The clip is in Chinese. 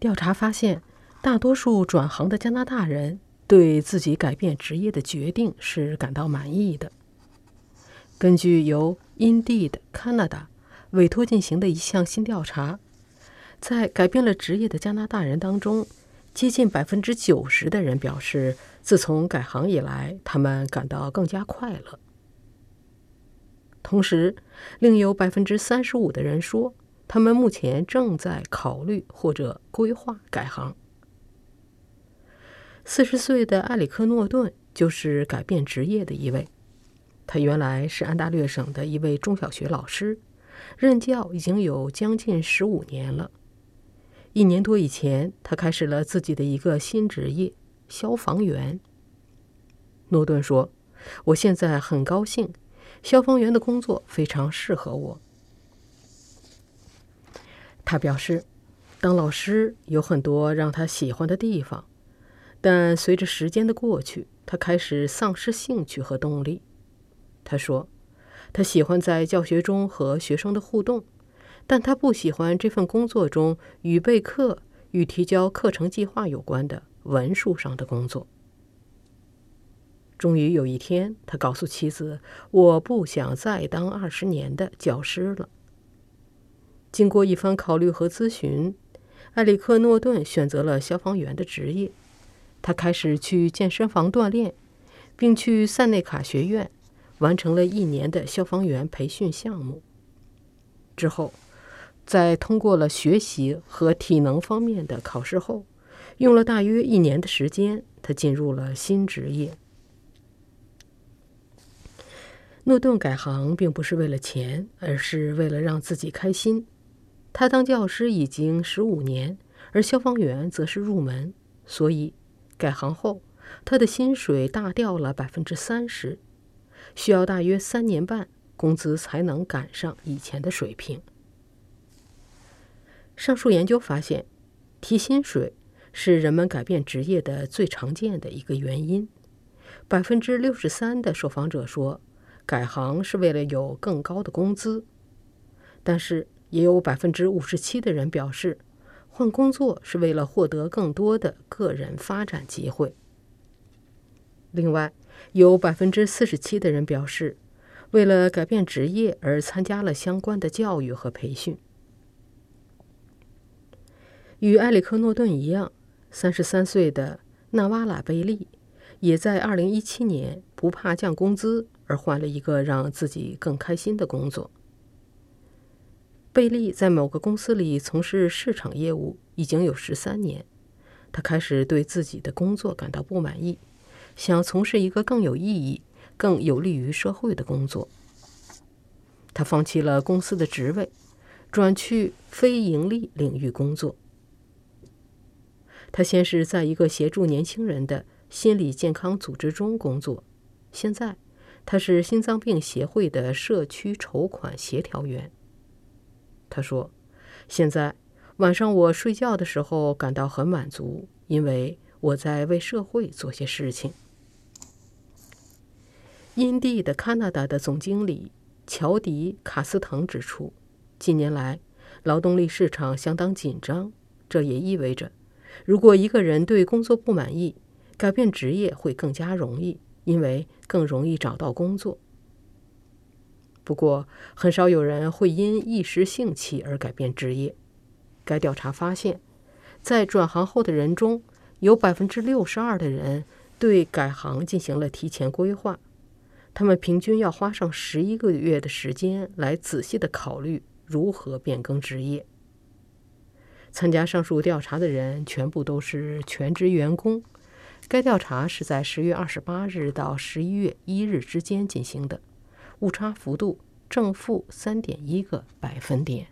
调查发现，大多数转行的加拿大人对自己改变职业的决定是感到满意的。根据由 Indeed Canada 委托进行的一项新调查，在改变了职业的加拿大人当中，接近百分之九十的人表示，自从改行以来，他们感到更加快乐。同时，另有百分之三十五的人说，他们目前正在考虑或者规划改行。四十岁的埃里克·诺顿就是改变职业的一位。他原来是安大略省的一位中小学老师，任教已经有将近十五年了。一年多以前，他开始了自己的一个新职业——消防员。诺顿说：“我现在很高兴，消防员的工作非常适合我。”他表示，当老师有很多让他喜欢的地方，但随着时间的过去，他开始丧失兴趣和动力。他说：“他喜欢在教学中和学生的互动，但他不喜欢这份工作中与备课与提交课程计划有关的文书上的工作。”终于有一天，他告诉妻子：“我不想再当二十年的教师了。”经过一番考虑和咨询，埃里克·诺顿选择了消防员的职业。他开始去健身房锻炼，并去塞内卡学院。完成了一年的消防员培训项目之后，在通过了学习和体能方面的考试后，用了大约一年的时间，他进入了新职业。诺顿改行并不是为了钱，而是为了让自己开心。他当教师已经十五年，而消防员则是入门，所以改行后，他的薪水大掉了百分之三十。需要大约三年半，工资才能赶上以前的水平。上述研究发现，提薪水是人们改变职业的最常见的一个原因。百分之六十三的受访者说，改行是为了有更高的工资，但是也有百分之五十七的人表示，换工作是为了获得更多的个人发展机会。另外，有百分之四十七的人表示，为了改变职业而参加了相关的教育和培训。与埃里克·诺顿一样，三十三岁的纳瓦拉·贝利也在二零一七年不怕降工资而换了一个让自己更开心的工作。贝利在某个公司里从事市场业务已经有十三年，他开始对自己的工作感到不满意。想从事一个更有意义、更有利于社会的工作，他放弃了公司的职位，转去非盈利领域工作。他先是在一个协助年轻人的心理健康组织中工作，现在他是心脏病协会的社区筹款协调员。他说：“现在晚上我睡觉的时候感到很满足，因为我在为社会做些事情。”因地的加拿大的总经理乔迪·卡斯滕指出，近年来劳动力市场相当紧张，这也意味着，如果一个人对工作不满意，改变职业会更加容易，因为更容易找到工作。不过，很少有人会因一时兴起而改变职业。该调查发现，在转行后的人中，有百分之六十二的人对改行进行了提前规划。他们平均要花上十一个月的时间来仔细的考虑如何变更职业。参加上述调查的人全部都是全职员工。该调查是在十月二十八日到十一月一日之间进行的，误差幅度正负三点一个百分点。